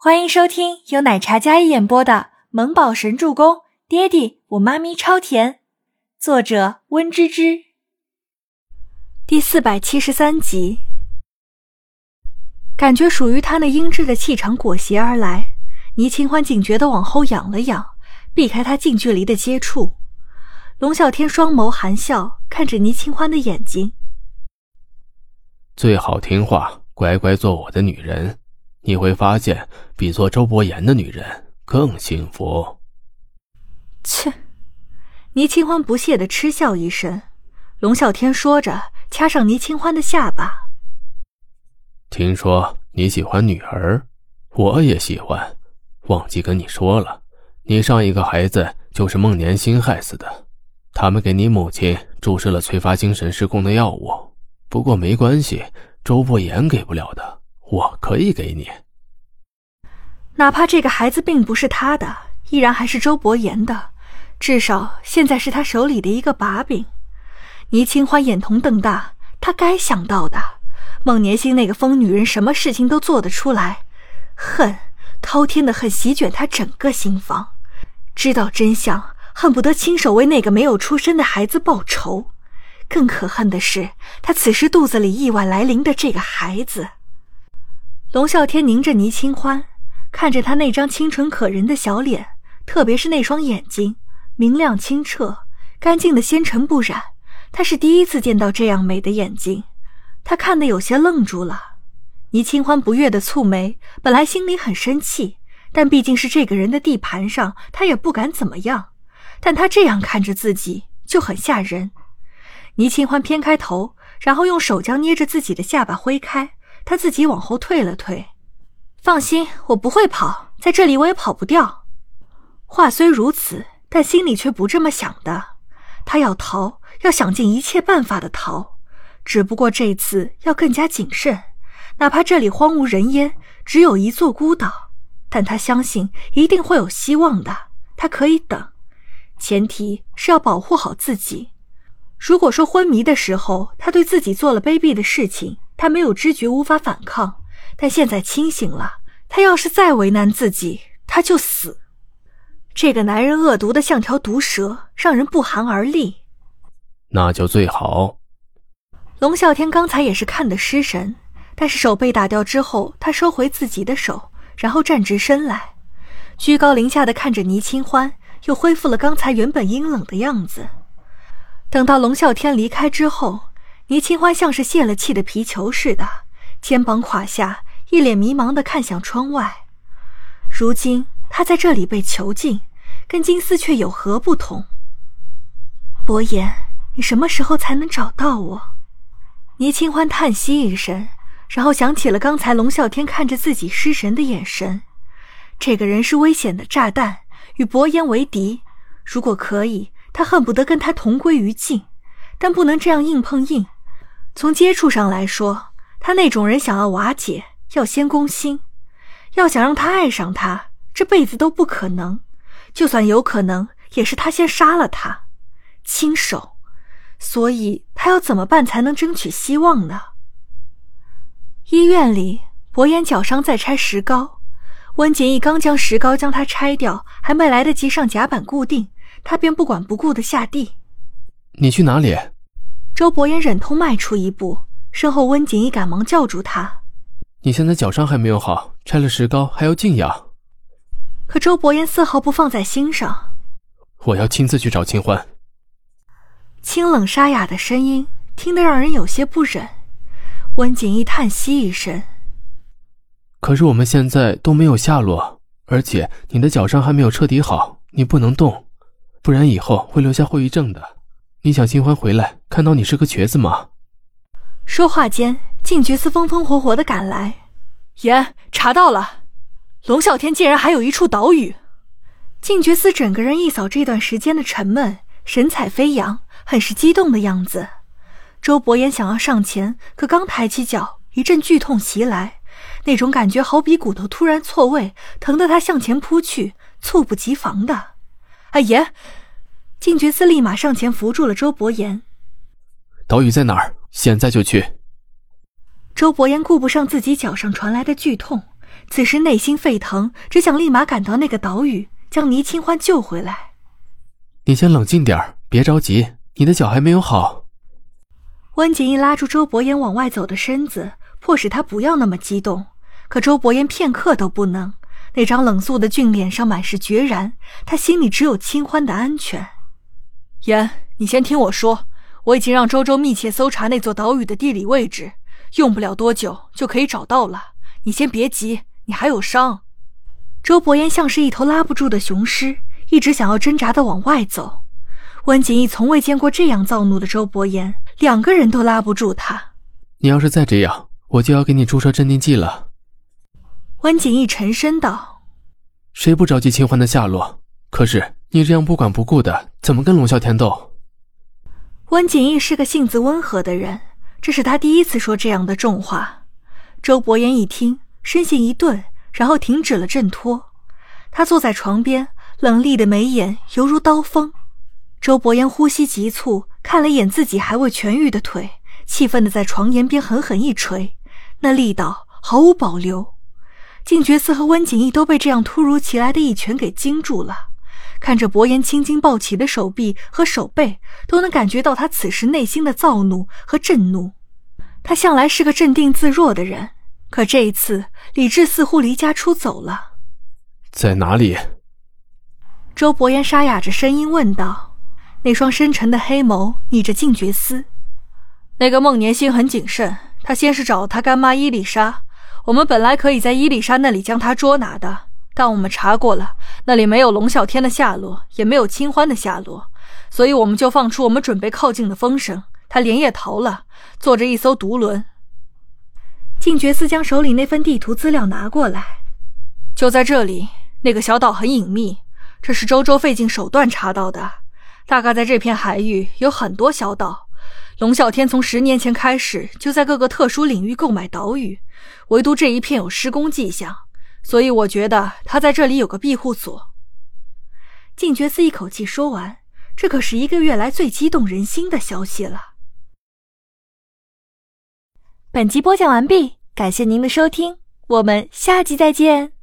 欢迎收听由奶茶一演播的《萌宝神助攻》，爹地我妈咪超甜，作者温芝芝。第四百七十三集，感觉属于他那英姿的气场裹挟而来，倪清欢警觉的往后仰了仰，避开他近距离的接触。龙啸天双眸含笑看着倪清欢的眼睛，最好听话，乖乖做我的女人。你会发现，比做周伯言的女人更幸福。切！倪清欢不屑的嗤笑一声。龙啸天说着，掐上倪清欢的下巴。听说你喜欢女儿，我也喜欢。忘记跟你说了，你上一个孩子就是孟年星害死的。他们给你母亲注射了催发精神失控的药物，不过没关系，周伯言给不了的。我可以给你，哪怕这个孩子并不是他的，依然还是周伯言的，至少现在是他手里的一个把柄。倪清欢眼瞳瞪大，他该想到的，孟年星那个疯女人，什么事情都做得出来，恨，滔天的恨席卷他整个心房，知道真相，恨不得亲手为那个没有出生的孩子报仇。更可恨的是，他此时肚子里意外来临的这个孩子。龙啸天凝着倪清欢，看着他那张清纯可人的小脸，特别是那双眼睛，明亮清澈，干净的纤尘不染。他是第一次见到这样美的眼睛，他看得有些愣住了。倪清欢不悦的蹙眉，本来心里很生气，但毕竟是这个人的地盘上，他也不敢怎么样。但他这样看着自己就很吓人。倪清欢偏开头，然后用手将捏着自己的下巴挥开。他自己往后退了退，放心，我不会跑，在这里我也跑不掉。话虽如此，但心里却不这么想的。他要逃，要想尽一切办法的逃，只不过这次要更加谨慎。哪怕这里荒无人烟，只有一座孤岛，但他相信一定会有希望的。他可以等，前提是要保护好自己。如果说昏迷的时候，他对自己做了卑鄙的事情。他没有知觉，无法反抗，但现在清醒了。他要是再为难自己，他就死。这个男人恶毒的像条毒蛇，让人不寒而栗。那就最好。龙啸天刚才也是看得失神，但是手被打掉之后，他收回自己的手，然后站直身来，居高临下的看着倪清欢，又恢复了刚才原本阴冷的样子。等到龙啸天离开之后。倪清欢像是泄了气的皮球似的，肩膀垮下，一脸迷茫的看向窗外。如今他在这里被囚禁，跟金丝雀有何不同？伯言，你什么时候才能找到我？倪清欢叹息一声，然后想起了刚才龙啸天看着自己失神的眼神。这个人是危险的炸弹，与伯言为敌。如果可以，他恨不得跟他同归于尽，但不能这样硬碰硬。从接触上来说，他那种人想要瓦解，要先攻心。要想让他爱上他，这辈子都不可能。就算有可能，也是他先杀了他，亲手。所以他要怎么办才能争取希望呢？医院里，伯言脚伤在拆石膏，温景逸刚将石膏将它拆掉，还没来得及上甲板固定，他便不管不顾的下地。你去哪里？周伯言忍痛迈出一步，身后温景逸赶忙叫住他：“你现在脚伤还没有好，拆了石膏还要静养。”可周伯言丝毫不放在心上：“我要亲自去找清欢。”清冷沙哑的声音听得让人有些不忍。温景逸叹息一声：“可是我们现在都没有下落，而且你的脚伤还没有彻底好，你不能动，不然以后会留下后遗症的。”你想新欢回来看到你是个瘸子吗？说话间，静觉寺风风火火的赶来。爷查到了，龙啸天竟然还有一处岛屿。静觉寺整个人一扫这段时间的沉闷，神采飞扬，很是激动的样子。周伯言想要上前，可刚抬起脚，一阵剧痛袭来，那种感觉好比骨头突然错位，疼得他向前扑去，猝不及防的。阿爷。静觉寺立马上前扶住了周伯言。岛屿在哪儿？现在就去。周伯言顾不上自己脚上传来的剧痛，此时内心沸腾，只想立马赶到那个岛屿，将倪清欢救回来。你先冷静点别着急，你的脚还没有好。温景逸拉住周伯言往外走的身子，迫使他不要那么激动。可周伯言片刻都不能，那张冷肃的俊脸上满是决然。他心里只有清欢的安全。言，你先听我说，我已经让周周密切搜查那座岛屿的地理位置，用不了多久就可以找到了。你先别急，你还有伤。周伯言像是一头拉不住的雄狮，一直想要挣扎的往外走。温景逸从未见过这样躁怒的周伯言，两个人都拉不住他。你要是再这样，我就要给你注射镇定剂了。温景逸沉声道：“谁不着急清欢的下落？可是你这样不管不顾的，怎么跟龙啸天斗？”温景逸是个性子温和的人，这是他第一次说这样的重话。周伯言一听，身形一顿，然后停止了挣脱。他坐在床边，冷厉的眉眼犹如刀锋。周伯言呼吸急促，看了一眼自己还未痊愈的腿，气愤的在床沿边狠狠一捶，那力道毫无保留。静觉寺和温景逸都被这样突如其来的一拳给惊住了，看着伯言青筋暴起的手臂和手背，都能感觉到他此时内心的躁怒和震怒。他向来是个镇定自若的人，可这一次理智似乎离家出走了。在哪里？周伯言沙哑着声音问道。那双深沉的黑眸睨着静觉司，那个孟年心很谨慎，他先是找了他干妈伊丽莎。我们本来可以在伊丽莎那里将他捉拿的，但我们查过了，那里没有龙啸天的下落，也没有清欢的下落，所以我们就放出我们准备靠近的风声，他连夜逃了，坐着一艘独轮。静觉司将手里那份地图资料拿过来，就在这里，那个小岛很隐秘，这是周周费尽手段查到的。大概在这片海域有很多小岛，龙啸天从十年前开始就在各个特殊领域购买岛屿，唯独这一片有施工迹象，所以我觉得他在这里有个庇护所。静觉寺一口气说完，这可是一个月来最激动人心的消息了。本集播讲完毕，感谢您的收听，我们下集再见。